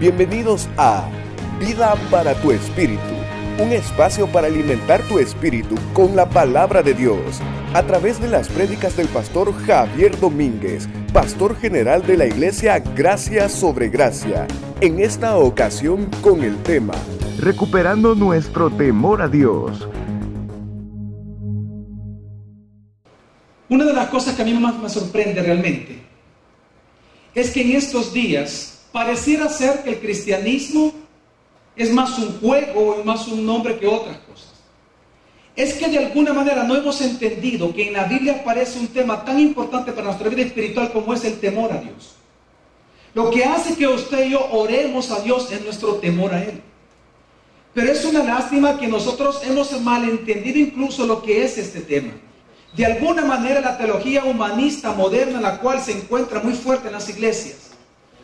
Bienvenidos a Vida para tu Espíritu, un espacio para alimentar tu espíritu con la palabra de Dios, a través de las prédicas del pastor Javier Domínguez, pastor general de la iglesia Gracia sobre Gracia, en esta ocasión con el tema Recuperando nuestro temor a Dios. Una de las cosas que a mí más me sorprende realmente es que en estos días pareciera ser que el cristianismo es más un juego y más un nombre que otras cosas. Es que de alguna manera no hemos entendido que en la Biblia aparece un tema tan importante para nuestra vida espiritual como es el temor a Dios. Lo que hace que usted y yo oremos a Dios es nuestro temor a Él. Pero es una lástima que nosotros hemos malentendido incluso lo que es este tema. De alguna manera la teología humanista moderna, la cual se encuentra muy fuerte en las iglesias,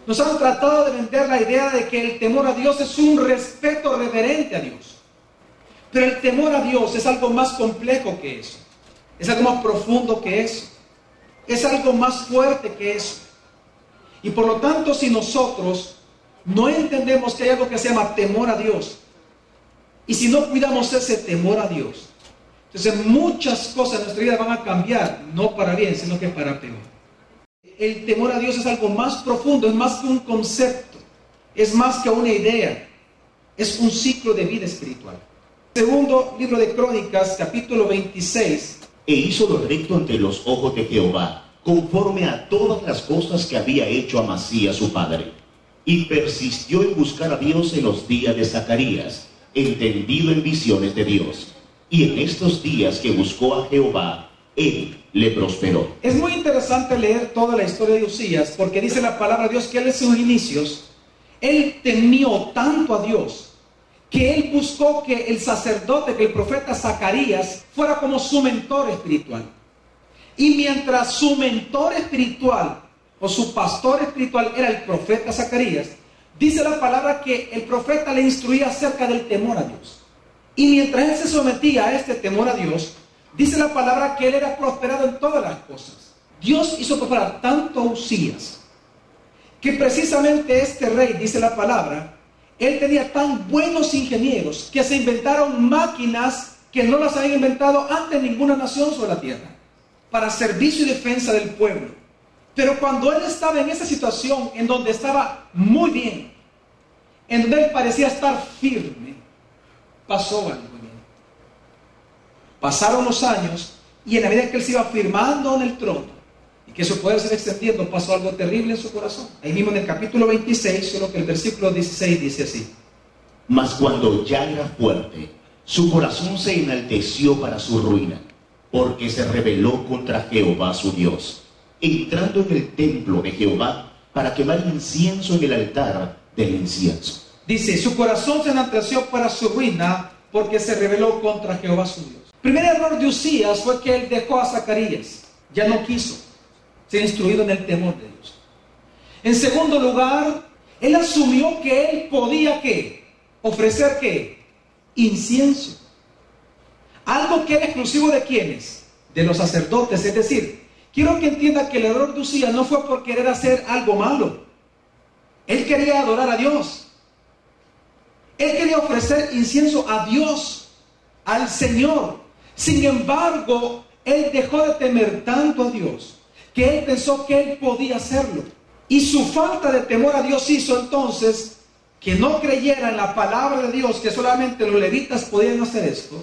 nos han tratado de vender la idea de que el temor a Dios es un respeto reverente a Dios. Pero el temor a Dios es algo más complejo que eso. Es algo más profundo que eso. Es algo más fuerte que eso. Y por lo tanto, si nosotros no entendemos que hay algo que se llama temor a Dios, y si no cuidamos ese temor a Dios, entonces muchas cosas en nuestra vida van a cambiar, no para bien, sino que para peor el temor a Dios es algo más profundo, es más que un concepto, es más que una idea, es un ciclo de vida espiritual. Segundo libro de Crónicas, capítulo 26. E hizo lo recto ante los ojos de Jehová, conforme a todas las cosas que había hecho Amasías su padre. Y persistió en buscar a Dios en los días de Zacarías, entendido en visiones de Dios. Y en estos días que buscó a Jehová, él le prosperó. Es muy interesante leer toda la historia de Usías porque dice la palabra de Dios que él en sus inicios, él temió tanto a Dios que él buscó que el sacerdote, que el profeta Zacarías fuera como su mentor espiritual. Y mientras su mentor espiritual o su pastor espiritual era el profeta Zacarías, dice la palabra que el profeta le instruía acerca del temor a Dios. Y mientras él se sometía a este temor a Dios, Dice la palabra que él era prosperado en todas las cosas. Dios hizo prosperar tanto a Usías que precisamente este rey, dice la palabra, él tenía tan buenos ingenieros que se inventaron máquinas que no las habían inventado antes ninguna nación sobre la tierra para servicio y defensa del pueblo. Pero cuando él estaba en esa situación en donde estaba muy bien, en donde él parecía estar firme, pasó algo. Pasaron los años y en la medida que él se iba firmando en el trono y que su poder se iba extendiendo, pasó algo terrible en su corazón. Ahí mismo en el capítulo 26, solo que el versículo 16 dice así. Mas cuando ya era fuerte, su corazón se enalteció para su ruina, porque se rebeló contra Jehová su Dios, entrando en el templo de Jehová para quemar incienso en el altar del incienso. Dice, su corazón se enalteció para su ruina, porque se rebeló contra Jehová su Dios primer error de Usías fue que él dejó a Zacarías, ya no quiso ser instruido en el temor de Dios. En segundo lugar, él asumió que él podía? Ofrecer qué? Incienso. Algo que era exclusivo de quienes? De los sacerdotes. Es decir, quiero que entienda que el error de Usías no fue por querer hacer algo malo. Él quería adorar a Dios. Él quería ofrecer incienso a Dios, al Señor. Sin embargo, él dejó de temer tanto a Dios que él pensó que él podía hacerlo. Y su falta de temor a Dios hizo entonces que no creyera en la palabra de Dios, que solamente los levitas podían hacer esto.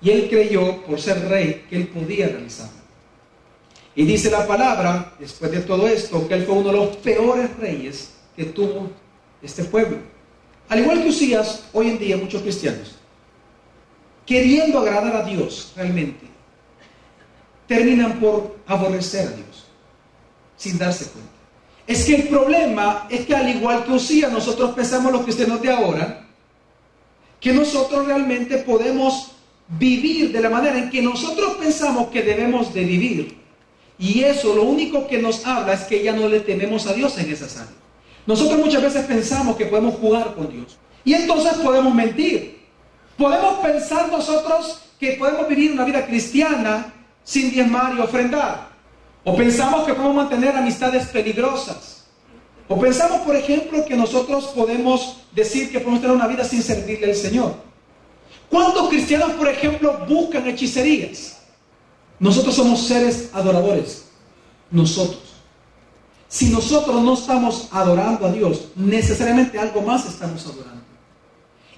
Y él creyó, por ser rey, que él podía realizarlo. Y dice la palabra, después de todo esto, que él fue uno de los peores reyes que tuvo este pueblo. Al igual que Usías, hoy en día muchos cristianos queriendo agradar a Dios realmente, terminan por aborrecer a Dios, sin darse cuenta. Es que el problema es que al igual que Usía, nosotros pensamos los cristianos de ahora, que nosotros realmente podemos vivir de la manera en que nosotros pensamos que debemos de vivir. Y eso lo único que nos habla es que ya no le tememos a Dios en esa áreas. Nosotros muchas veces pensamos que podemos jugar con Dios. Y entonces podemos mentir. Podemos pensar nosotros que podemos vivir una vida cristiana sin diezmar y ofrendar. O pensamos que podemos mantener amistades peligrosas. O pensamos, por ejemplo, que nosotros podemos decir que podemos tener una vida sin servirle al Señor. ¿Cuántos cristianos, por ejemplo, buscan hechicerías? Nosotros somos seres adoradores. Nosotros. Si nosotros no estamos adorando a Dios, necesariamente algo más estamos adorando.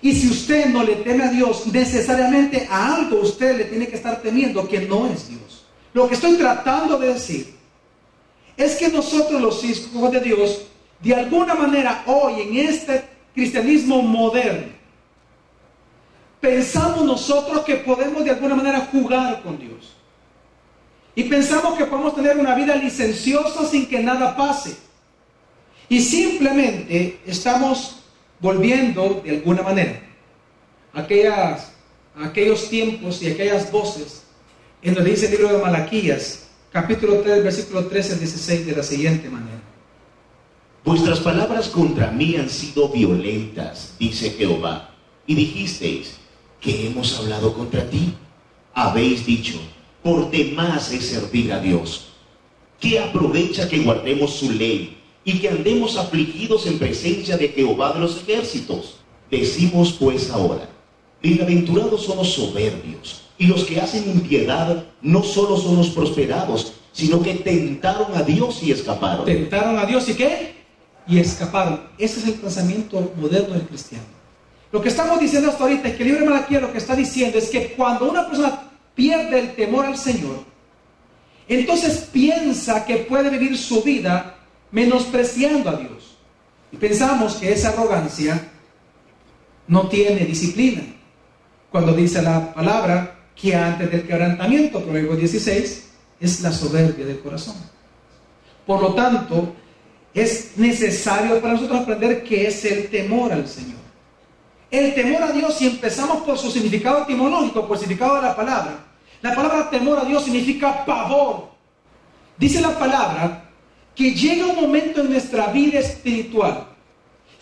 Y si usted no le teme a Dios, necesariamente a algo usted le tiene que estar temiendo que no es Dios. Lo que estoy tratando de decir es que nosotros los hijos de Dios, de alguna manera hoy en este cristianismo moderno, pensamos nosotros que podemos de alguna manera jugar con Dios. Y pensamos que podemos tener una vida licenciosa sin que nada pase. Y simplemente estamos volviendo de alguna manera aquellas, aquellos tiempos y aquellas voces en donde dice el libro de Malaquías, capítulo 3, versículo 13 al 16, de la siguiente manera. Vuestras palabras contra mí han sido violentas, dice Jehová, y dijisteis, que hemos hablado contra ti? Habéis dicho, por demás es servir a Dios. ¿Qué aprovecha que guardemos su ley y que andemos afligidos en presencia de Jehová de los ejércitos? Decimos pues ahora, bienaventurados son los soberbios, y los que hacen impiedad no solo son los prosperados, sino que tentaron a Dios y escaparon. Tentaron a Dios y qué? Y escaparon. Ese es el pensamiento moderno del cristiano. Lo que estamos diciendo hasta ahorita que el libro de Malaquía lo que está diciendo es que cuando una persona pierde el temor al Señor, entonces piensa que puede vivir su vida menospreciando a Dios. Y pensamos que esa arrogancia no tiene disciplina. Cuando dice la palabra que antes del quebrantamiento, Proverbio 16, es la soberbia del corazón. Por lo tanto, es necesario para nosotros aprender qué es el temor al Señor. El temor a Dios, si empezamos por su significado etimológico, por el significado de la palabra, la palabra temor a Dios significa pavor. Dice la palabra que llega un momento en nuestra vida espiritual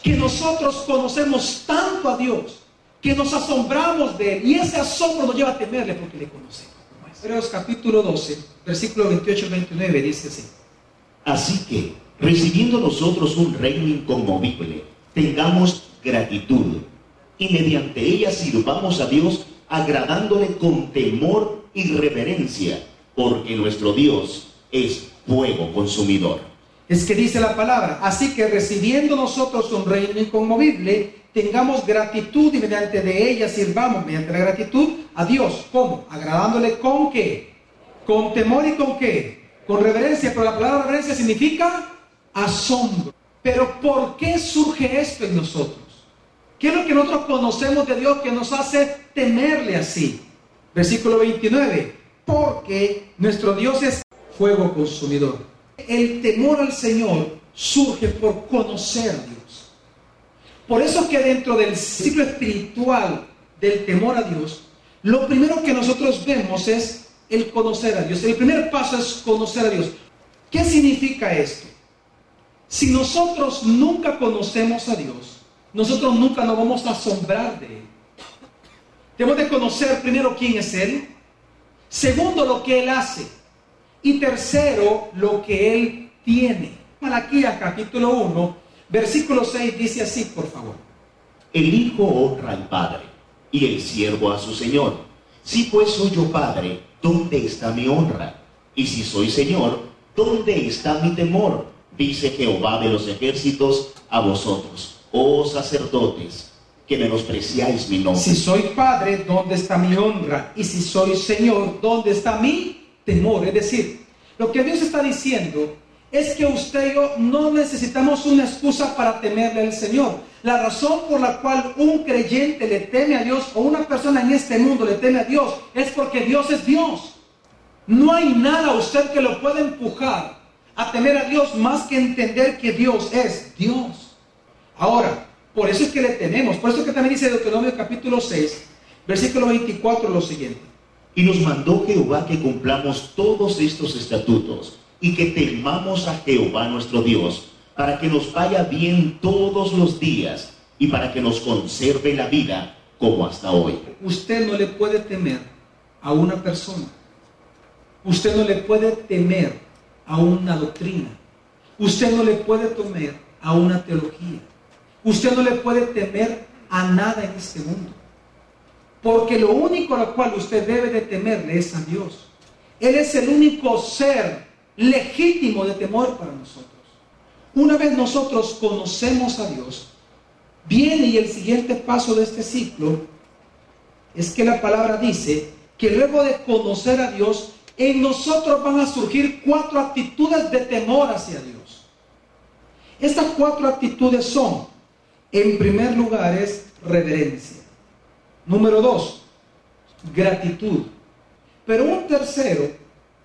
que nosotros conocemos tanto a Dios que nos asombramos de él y ese asombro nos lleva a temerle porque le conocemos. Hebreos capítulo 12, versículo 28 29 dice así. Así que, recibiendo nosotros un reino inconmovible, tengamos gratitud y mediante ella sirvamos a Dios agradándole con temor y reverencia, porque nuestro Dios es fuego consumidor. Es que dice la palabra, así que recibiendo nosotros un reino inconmovible, tengamos gratitud y mediante de ella sirvamos, mediante la gratitud, a Dios. ¿Cómo? Agradándole con qué? Con temor y con qué? Con reverencia, pero la palabra reverencia significa asombro. Pero ¿por qué surge esto en nosotros? ¿Qué es lo que nosotros conocemos de Dios que nos hace temerle así? Versículo 29. Porque nuestro Dios es fuego consumidor. El temor al Señor surge por conocer a Dios. Por eso que dentro del ciclo espiritual del temor a Dios, lo primero que nosotros vemos es el conocer a Dios. El primer paso es conocer a Dios. ¿Qué significa esto? Si nosotros nunca conocemos a Dios, nosotros nunca nos vamos a asombrar de Él. Tenemos de conocer primero quién es Él, segundo lo que Él hace y tercero lo que Él tiene. Malaquías capítulo 1, versículo 6 dice así, por favor. El Hijo honra al Padre y el siervo a su Señor. Si pues soy yo Padre, ¿dónde está mi honra? Y si soy Señor, ¿dónde está mi temor? Dice Jehová de los ejércitos a vosotros oh sacerdotes, que menospreciáis mi nombre. Si soy padre, ¿dónde está mi honra? Y si soy Señor, ¿dónde está mi temor? Es decir, lo que Dios está diciendo es que usted y yo no necesitamos una excusa para temerle al Señor. La razón por la cual un creyente le teme a Dios o una persona en este mundo le teme a Dios es porque Dios es Dios. No hay nada usted que lo pueda empujar a temer a Dios más que entender que Dios es Dios. Ahora, por eso es que le tenemos, por eso es que también dice Deuteronomio capítulo 6, versículo 24 lo siguiente. Y nos mandó Jehová que cumplamos todos estos estatutos y que temamos a Jehová nuestro Dios, para que nos vaya bien todos los días y para que nos conserve la vida como hasta hoy. Usted no le puede temer a una persona. Usted no le puede temer a una doctrina. Usted no le puede temer a una teología. Usted no le puede temer a nada en este mundo. Porque lo único a lo cual usted debe de temerle es a Dios. Él es el único ser legítimo de temor para nosotros. Una vez nosotros conocemos a Dios, viene y el siguiente paso de este ciclo es que la palabra dice que luego de conocer a Dios, en nosotros van a surgir cuatro actitudes de temor hacia Dios. Estas cuatro actitudes son, en primer lugar, es reverencia. Número dos, gratitud. Pero un tercero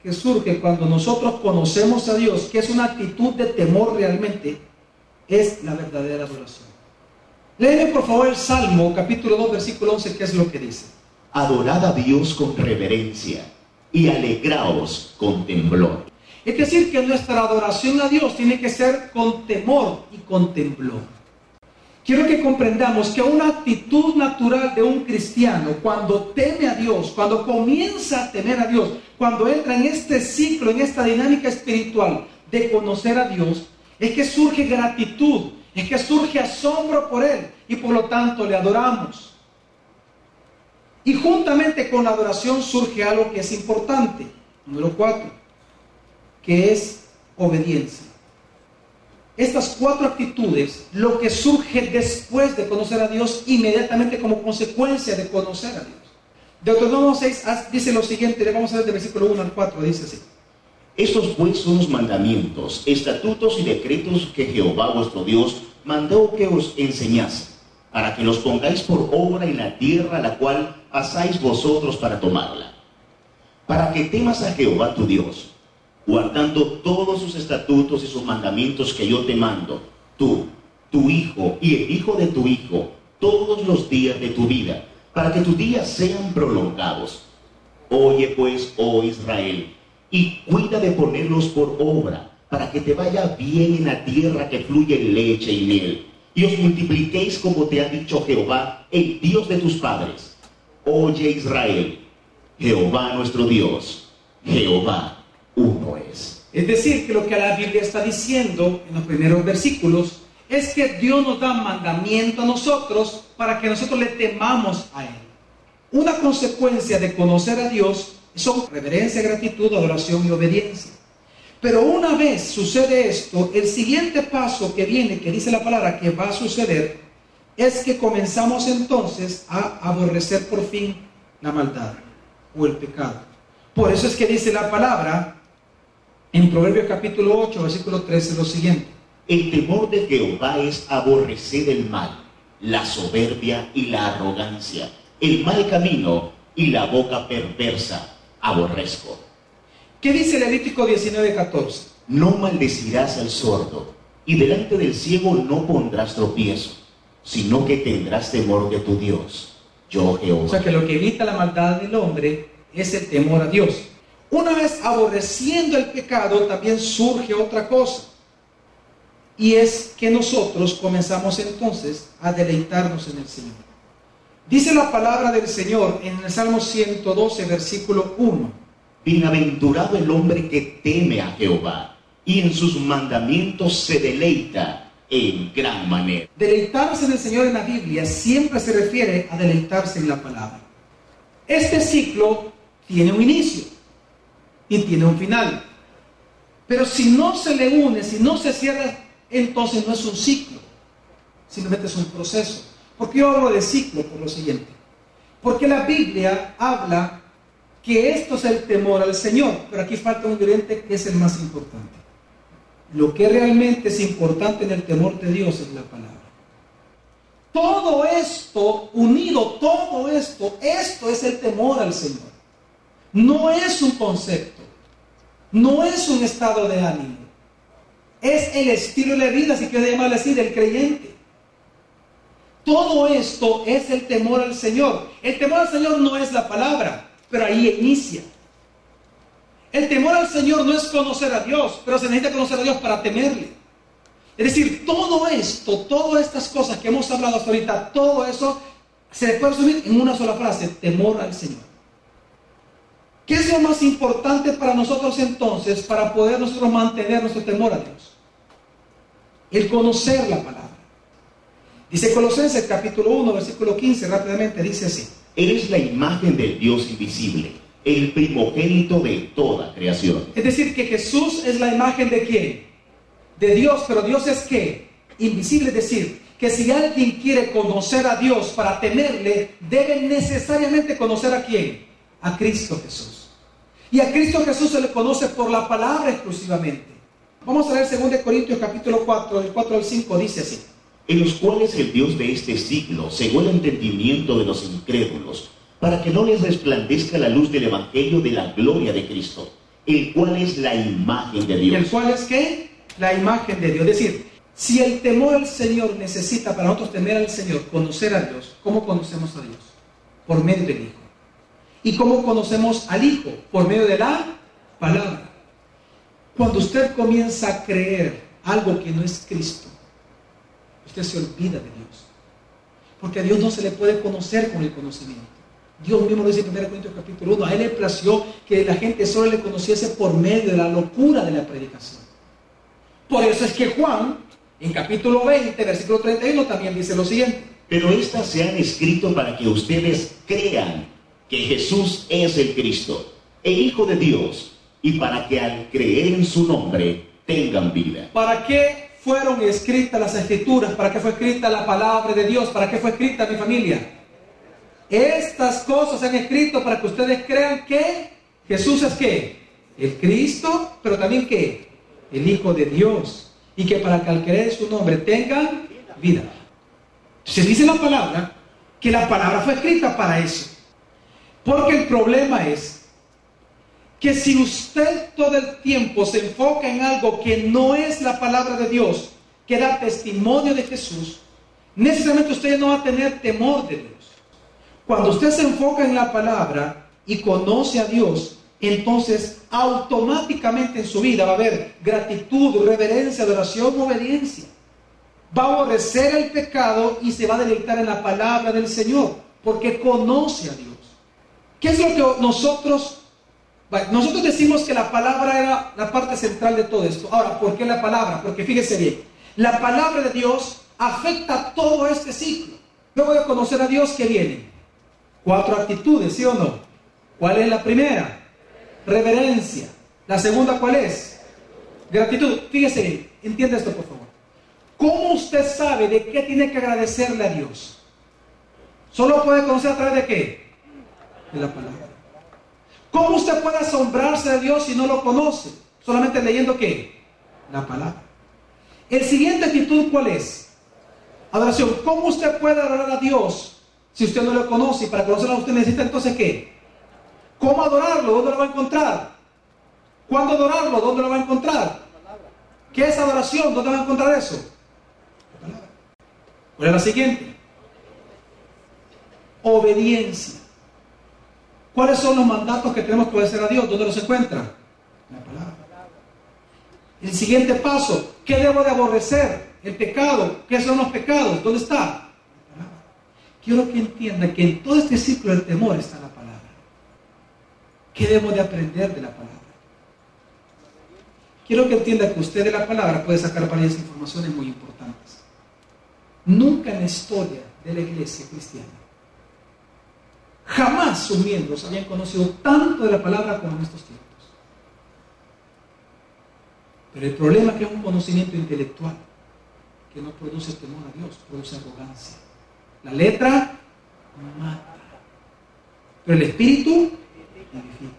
que surge cuando nosotros conocemos a Dios, que es una actitud de temor realmente, es la verdadera adoración. Léeme por favor el Salmo capítulo 2 versículo 11, que es lo que dice. Adorad a Dios con reverencia y alegraos con temblor. Es decir, que nuestra adoración a Dios tiene que ser con temor y con temblor. Quiero que comprendamos que una actitud natural de un cristiano, cuando teme a Dios, cuando comienza a temer a Dios, cuando entra en este ciclo, en esta dinámica espiritual de conocer a Dios, es que surge gratitud, es que surge asombro por Él y por lo tanto le adoramos. Y juntamente con la adoración surge algo que es importante, número cuatro, que es obediencia. Estas cuatro actitudes, lo que surge después de conocer a Dios, inmediatamente como consecuencia de conocer a Dios. Deuteronomio 6 dice lo siguiente, le vamos a ver del versículo 1 al 4, dice así. Estos pues son los mandamientos, estatutos y decretos que Jehová vuestro Dios mandó que os enseñase, para que los pongáis por obra en la tierra la cual pasáis vosotros para tomarla. Para que temas a Jehová tu Dios, guardando todos sus estatutos y sus mandamientos que yo te mando, tú, tu hijo y el hijo de tu hijo, todos los días de tu vida, para que tus días sean prolongados. Oye pues, oh Israel, y cuida de ponerlos por obra, para que te vaya bien en la tierra que fluye leche y miel, y os multipliquéis como te ha dicho Jehová, el Dios de tus padres. Oye Israel, Jehová nuestro Dios, Jehová uno es. Es decir, que lo que la Biblia está diciendo en los primeros versículos es que Dios nos da mandamiento a nosotros para que nosotros le temamos a Él. Una consecuencia de conocer a Dios son reverencia, gratitud, adoración y obediencia. Pero una vez sucede esto, el siguiente paso que viene, que dice la palabra que va a suceder, es que comenzamos entonces a aborrecer por fin la maldad o el pecado. Por eso es que dice la palabra en Proverbios capítulo 8, versículo 13, lo siguiente. El temor de Jehová es aborrecer el mal, la soberbia y la arrogancia, el mal camino y la boca perversa aborrezco. ¿Qué dice Levítico 19:14? No maldecirás al sordo, y delante del ciego no pondrás tropiezo, sino que tendrás temor de tu Dios, yo Jehová. O sea que lo que evita la maldad del hombre es el temor a Dios. Una vez aborreciendo el pecado, también surge otra cosa. Y es que nosotros comenzamos entonces a deleitarnos en el Señor. Dice la palabra del Señor en el Salmo 112, versículo 1. Bienaventurado el hombre que teme a Jehová y en sus mandamientos se deleita en gran manera. Deleitarse en el Señor en la Biblia siempre se refiere a deleitarse en la palabra. Este ciclo tiene un inicio y tiene un final. Pero si no se le une, si no se cierra, entonces no es un ciclo, simplemente es un proceso. ¿Por qué yo hablo de ciclo? Por lo siguiente. Porque la Biblia habla que esto es el temor al Señor, pero aquí falta un ingrediente que es el más importante. Lo que realmente es importante en el temor de Dios es la palabra. Todo esto unido, todo esto, esto es el temor al Señor. No es un concepto, no es un estado de ánimo, es el estilo de vida, si quiere llamarle así, del creyente. Todo esto es el temor al Señor. El temor al Señor no es la palabra, pero ahí inicia. El temor al Señor no es conocer a Dios, pero se necesita conocer a Dios para temerle. Es decir, todo esto, todas estas cosas que hemos hablado hasta ahorita, todo eso se puede resumir en una sola frase, temor al Señor. ¿Qué es lo más importante para nosotros entonces para poder nosotros mantener nuestro temor a Dios? el conocer la palabra. Dice Colosenses capítulo 1, versículo 15, rápidamente dice así. Eres la imagen del Dios invisible, el primogénito de toda creación. Es decir, que Jesús es la imagen de quién? De Dios, pero Dios es qué? Invisible, es decir, que si alguien quiere conocer a Dios para temerle, debe necesariamente conocer a quién? A Cristo Jesús. Y a Cristo Jesús se le conoce por la palabra exclusivamente. Vamos a leer 2 Corintios capítulo 4, del 4 al 5, dice así. En los cuales el Dios de este siglo cegó el entendimiento de los incrédulos, para que no les resplandezca la luz del Evangelio de la gloria de Cristo, el cual es la imagen de Dios. ¿El cual es qué? La imagen de Dios. Es decir, si el temor al Señor necesita para nosotros temer al Señor, conocer a Dios, ¿cómo conocemos a Dios? Por medio del Hijo. ¿Y cómo conocemos al Hijo? Por medio de la palabra. Cuando usted comienza a creer algo que no es Cristo, usted se olvida de Dios. Porque a Dios no se le puede conocer con el conocimiento. Dios mismo lo dice en 1 Corintios capítulo 1. A Él le plació que la gente solo le conociese por medio de la locura de la predicación. Por eso es que Juan, en capítulo 20, versículo 31, también dice lo siguiente. Pero estas se han escrito para que ustedes crean que Jesús es el Cristo, el Hijo de Dios, y para que al creer en su nombre tengan vida. ¿Para qué fueron escritas las escrituras? ¿Para qué fue escrita la palabra de Dios? ¿Para qué fue escrita mi familia? Estas cosas se han escrito para que ustedes crean que Jesús es qué? El Cristo, pero también que el Hijo de Dios. Y que para que al creer en su nombre tengan vida. Se dice la palabra que la palabra fue escrita para eso. Porque el problema es que si usted todo el tiempo se enfoca en algo que no es la palabra de Dios, que da testimonio de Jesús, necesariamente usted no va a tener temor de Dios. Cuando usted se enfoca en la palabra y conoce a Dios, entonces automáticamente en su vida va a haber gratitud, reverencia, adoración, obediencia. Va a aborrecer el pecado y se va a deleitar en la palabra del Señor, porque conoce a Dios. ¿Qué es lo que nosotros... Nosotros decimos que la palabra era la parte central de todo esto. Ahora, ¿por qué la palabra? Porque fíjese bien, la palabra de Dios afecta todo este ciclo. Luego de conocer a Dios, ¿qué viene? Cuatro actitudes, ¿sí o no? ¿Cuál es la primera? Reverencia. ¿La segunda cuál es? Gratitud. Fíjese bien, entiende esto por favor. ¿Cómo usted sabe de qué tiene que agradecerle a Dios? Solo puede conocer a través de qué? De la palabra. ¿Cómo usted puede asombrarse de Dios si no lo conoce? Solamente leyendo qué? La palabra. El siguiente actitud, ¿cuál es? Adoración. ¿Cómo usted puede adorar a Dios si usted no lo conoce? Y para conocerlo usted necesita entonces qué? ¿Cómo adorarlo? ¿Dónde lo va a encontrar? ¿Cuándo adorarlo? ¿Dónde lo va a encontrar? ¿Qué es adoración? ¿Dónde va a encontrar eso? ¿Cuál es la siguiente? Obediencia. ¿Cuáles son los mandatos que tenemos que obedecer a Dios? ¿Dónde los encuentra? En la palabra. El siguiente paso, ¿qué debo de aborrecer? El pecado. ¿Qué son los pecados? ¿Dónde está? Quiero que entienda que en todo este ciclo del temor está la palabra. ¿Qué debo de aprender de la palabra? Quiero que entienda que usted de la palabra puede sacar varias informaciones muy importantes. Nunca en la historia de la iglesia cristiana, jamás sus miembros habían conocido tanto de la palabra como en estos tiempos. Pero el problema es que es un conocimiento intelectual que no produce temor a Dios, produce arrogancia. La letra mata, pero el espíritu vivifica.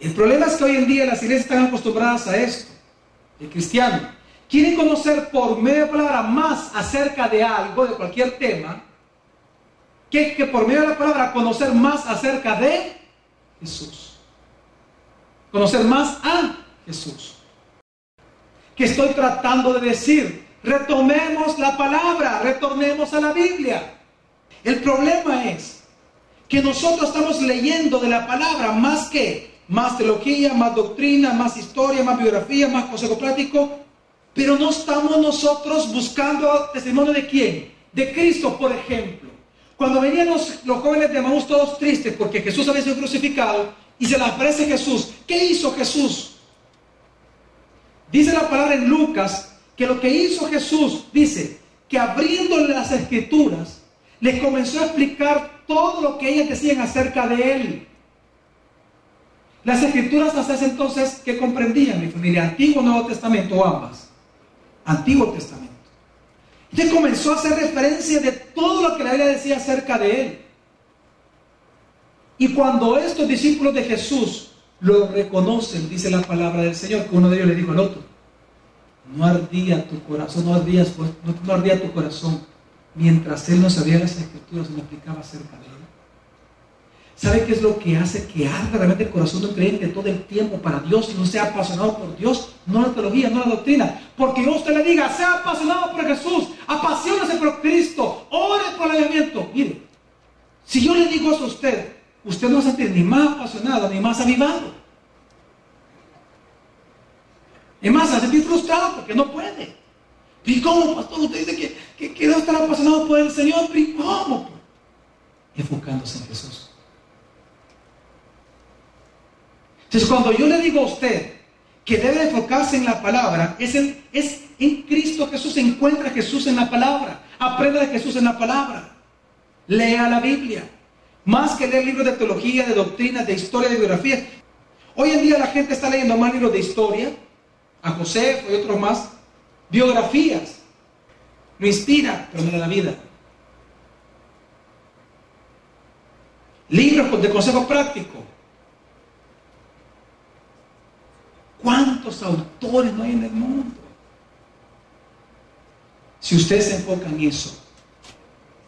El problema es que hoy en día las iglesias están acostumbradas a esto. El cristiano quiere conocer por medio de palabra más acerca de algo, de cualquier tema, que, por medio de la palabra conocer más acerca de Jesús. Conocer más a Jesús. Que estoy tratando de decir, retomemos la palabra, retornemos a la Biblia. El problema es que nosotros estamos leyendo de la palabra más que más teología, más doctrina, más historia, más biografía, más consejo práctico, pero no estamos nosotros buscando testimonio de quién, de Cristo, por ejemplo. Cuando venían los, jóvenes de Maús todos tristes porque Jesús había sido crucificado y se les aparece Jesús, ¿qué hizo Jesús? Dice la palabra en Lucas que lo que hizo Jesús, dice, que abriéndole las escrituras, les comenzó a explicar todo lo que ellas decían acerca de él. Las escrituras hasta ese entonces, ¿qué comprendían, mi familia? Antiguo Nuevo Testamento o ambas. Antiguo Testamento. Y comenzó a hacer referencia de todo lo que la Biblia decía acerca de él. Y cuando estos discípulos de Jesús lo reconocen, dice la palabra del Señor, que uno de ellos le dijo al otro, no ardía tu corazón, no ardía, no, ardía tu corazón mientras él no sabía las escrituras me explicaba acerca de él. ¿Sabe qué es lo que hace que arda realmente el corazón de un creyente todo el tiempo para Dios y no sea apasionado por Dios? No la teología, no la doctrina. Porque usted le diga, sea apasionado por Jesús, apasionese por Cristo, ore por el avivamiento. Mire, si yo le digo eso a usted, usted no a sentir ni más apasionado ni más avivado. Es más, se sentir frustrado porque no puede. ¿Y cómo, pastor? Usted dice que, que, estar apasionado por el Señor. ¿Y cómo? Enfocándose en Jesús. Entonces, cuando yo le digo a usted que debe enfocarse en la palabra, es en, Cristo Jesús, encuentra a Jesús en la palabra, aprenda de Jesús en la palabra, lea la Biblia, más que leer libros de teología, de doctrina, de historia, de biografía. Hoy en día la gente está leyendo más libros de historia, a José y otros más, biografías. Lo inspira, pero no da la vida. Libros de consejo práctico. ¿Cuántos autores no hay en el mundo? Si usted se enfoca en eso,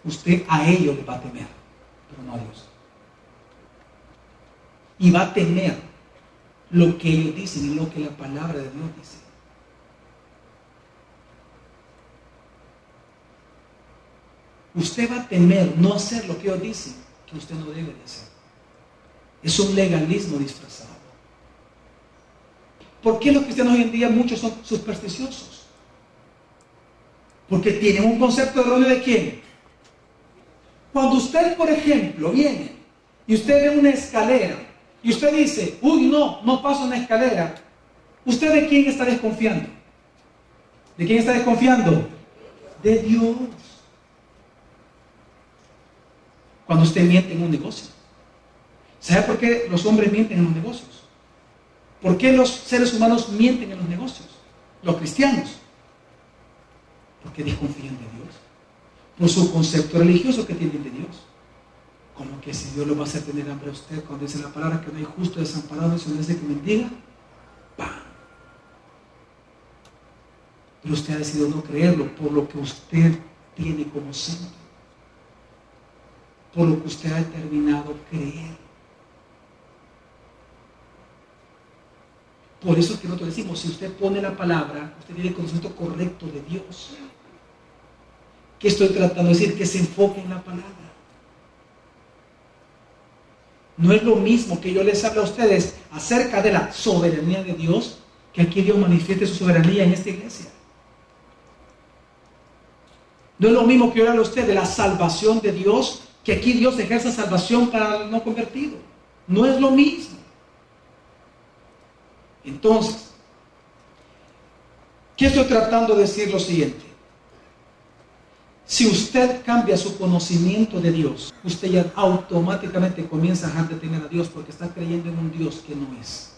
usted a ellos va a temer, pero no a Dios. Y va a temer lo que ellos dicen y lo que la palabra de Dios dice. Usted va a temer no hacer lo que ellos dicen que usted no debe de hacer. Es un legalismo disfrazado. ¿Por qué los cristianos hoy en día muchos son supersticiosos? Porque tienen un concepto erróneo de quién. Cuando usted, por ejemplo, viene y usted ve una escalera y usted dice, uy, no, no paso una escalera, ¿usted de quién está desconfiando? ¿De quién está desconfiando? De Dios. Cuando usted miente en un negocio. ¿Sabe por qué los hombres mienten en los negocios? ¿Por qué los seres humanos mienten en los negocios? Los cristianos. Porque desconfían de Dios. Por su concepto religioso que tienen de Dios. Como que si Dios lo va a hacer tener hambre a usted cuando dice la palabra que no hay justo desamparado, si no dice que mendiga, ¡pam! Pero usted ha decidido no creerlo por lo que usted tiene como centro. Por lo que usted ha determinado creer. Por eso es que nosotros decimos, si usted pone la palabra, usted tiene el conocimiento correcto de Dios. ¿Qué estoy tratando de decir? Que se enfoque en la palabra. No es lo mismo que yo les hable a ustedes acerca de la soberanía de Dios, que aquí Dios manifieste su soberanía en esta iglesia. No es lo mismo que yo hable a usted de la salvación de Dios, que aquí Dios ejerza salvación para el no convertido. No es lo mismo. Entonces, ¿qué estoy tratando de decir? Lo siguiente. Si usted cambia su conocimiento de Dios, usted ya automáticamente comienza a dejar a Dios porque está creyendo en un Dios que no es.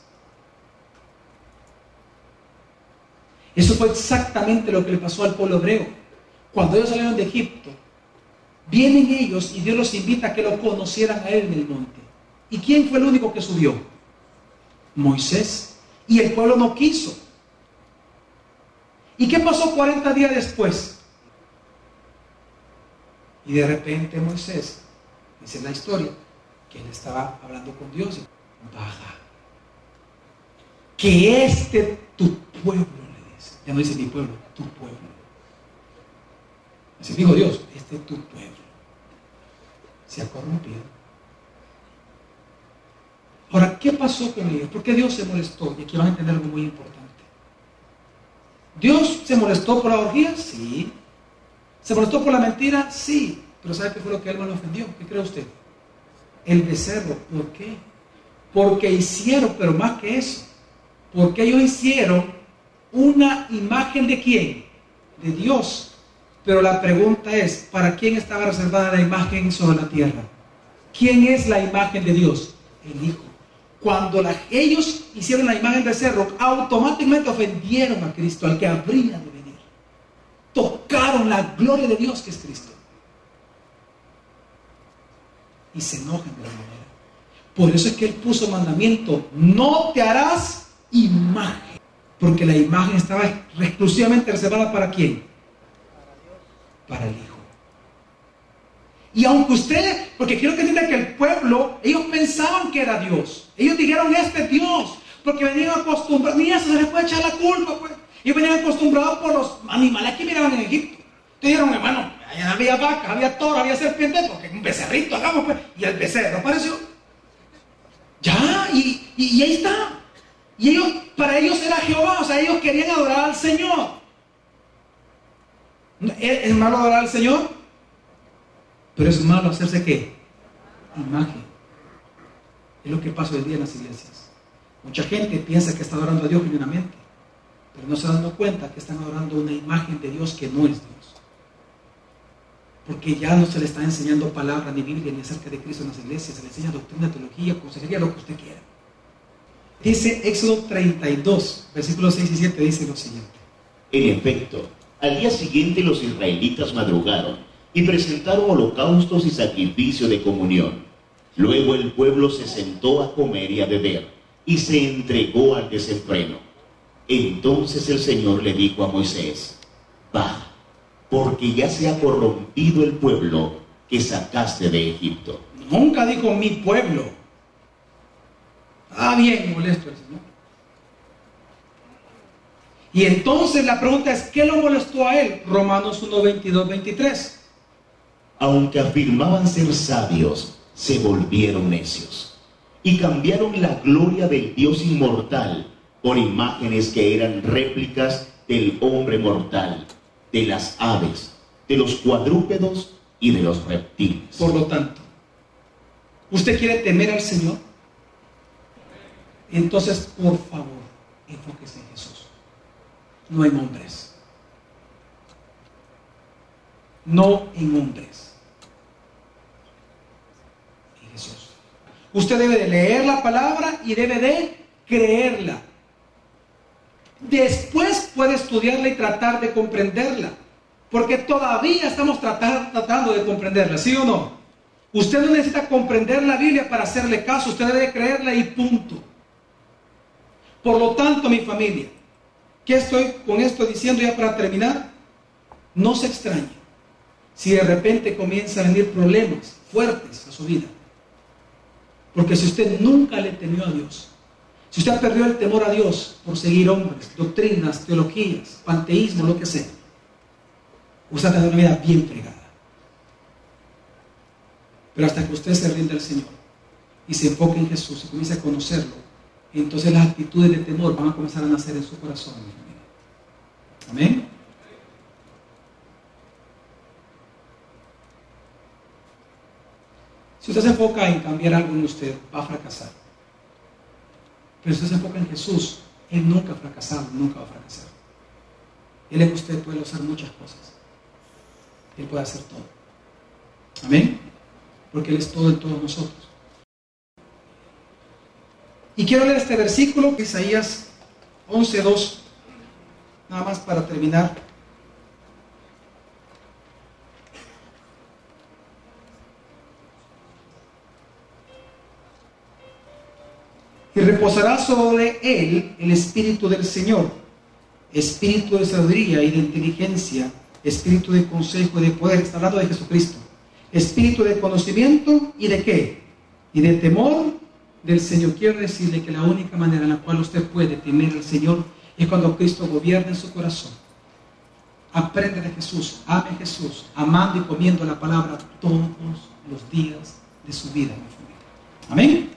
Eso fue exactamente lo que le pasó al pueblo hebreo. Cuando ellos salieron de Egipto, vienen ellos y Dios los invita a que lo conocieran a él en el monte. ¿Y quién fue el único que subió? Moisés. Y el pueblo no quiso. ¿Y qué pasó 40 días después? Y de repente Moisés, dice la historia, que él estaba hablando con Dios y baja. Que este tu pueblo, le dice. Ya no dice mi pueblo, tu pueblo. Así dijo Dios, este tu pueblo. Se ha corrompido Ahora, ¿qué pasó con ellos? ¿Por qué Dios se molestó? Y aquí van a entender algo muy importante. ¿Dios se molestó por la orgía? Sí. ¿Se molestó por la mentira? Sí. Pero ¿sabe qué fue lo que él me ofendió? ¿Qué cree usted? El becerro. ¿Por qué? Porque hicieron, pero más que eso, porque ellos hicieron una imagen de quién? De Dios. Pero la pregunta es, ¿para quién estaba reservada la imagen sobre la tierra? ¿Quién es la imagen de Dios? El Hijo. Cuando ellos hicieron la imagen del cerro, automáticamente ofendieron a Cristo, al que habría de venir. Tocaron la gloria de Dios que es Cristo. Y se enojan de la manera. Por eso es que Él puso mandamiento, no te harás imagen. Porque la imagen estaba exclusivamente reservada para quién? Para el Hijo. Y aunque usted, porque quiero que entienda que el pueblo, ellos pensaban que era Dios. Ellos dijeron, este es Dios. Porque venían acostumbrados, eso se les puede echar la culpa, pues. Ellos venían acostumbrados por los animales que miraban en Egipto. Entonces dijeron, hermano, allá había vaca, había toro, había serpiente, porque un becerrito hagamos, pues. Y el becerro apareció. Ya, y, y, ahí está. Y ellos, para ellos era Jehová, o sea, ellos querían adorar al Señor. ¿Es malo adorar al Señor? Pero es malo hacerse qué? Imagen. Es lo que pasa hoy día en las iglesias. Mucha gente piensa que está adorando a Dios genuinamente, pero no se dan cuenta que están adorando una imagen de Dios que no es Dios. Porque ya no se le está enseñando palabra ni Biblia ni acerca de Cristo en las iglesias, se le enseña doctrina, teología, consejería, lo que usted quiera. Dice Éxodo 32, versículos 6 y 7, dice lo siguiente. En efecto, al día siguiente los israelitas madrugaron y presentaron holocaustos y sacrificio de comunión. Luego el pueblo se sentó a comer y a beber y se entregó al desenfreno. Entonces el Señor le dijo a Moisés, va, porque ya se ha corrompido el pueblo que sacaste de Egipto. Nunca dijo mi pueblo. Ah, bien, molesto el Señor. Y entonces la pregunta es, ¿qué lo molestó a él? Romanos 1, 22, 23 aunque afirmaban ser sabios, se volvieron necios y cambiaron la gloria del Dios inmortal por imágenes que eran réplicas del hombre mortal, de las aves, de los cuadrúpedos y de los reptiles. Por lo tanto, ¿usted quiere temer al Señor? Entonces, por favor, enfóquese en Jesús, no en hombres. No en hombres. Usted debe de leer la palabra y debe de creerla. Después puede estudiarla y tratar de comprenderla. Porque todavía estamos tratando de comprenderla, ¿sí o no? Usted no necesita comprender la Biblia para hacerle caso, usted debe creerla y punto. Por lo tanto, mi familia, ¿qué estoy con esto diciendo ya para terminar? No se extrañe si de repente comienza a venir problemas fuertes a su vida. Porque si usted nunca le temió a Dios, si usted perdió el temor a Dios por seguir hombres, doctrinas, teologías, panteísmo, lo que sea, usted tenido una vida bien pregada. Pero hasta que usted se rinde al Señor y se enfoque en Jesús y comience a conocerlo, entonces las actitudes de temor van a comenzar a nacer en su corazón. Amén. Si usted se enfoca en cambiar algo en usted, va a fracasar. Pero si usted se enfoca en Jesús, Él nunca ha fracasado, nunca va a fracasar. Él que usted puede hacer muchas cosas. Él puede hacer todo. Amén. Porque Él es todo en todos nosotros. Y quiero leer este versículo, Isaías 11.2, nada más para terminar. Y reposará sobre él el espíritu del Señor, espíritu de sabiduría y de inteligencia, espíritu de consejo y de poder, está hablando de Jesucristo, espíritu de conocimiento y de qué? Y de temor del Señor. Quiero decirle que la única manera en la cual usted puede temer al Señor es cuando Cristo gobierna en su corazón. Aprende de Jesús, ame a Jesús, amando y comiendo la palabra todos los días de su vida. Amén.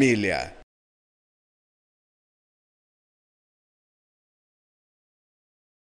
família.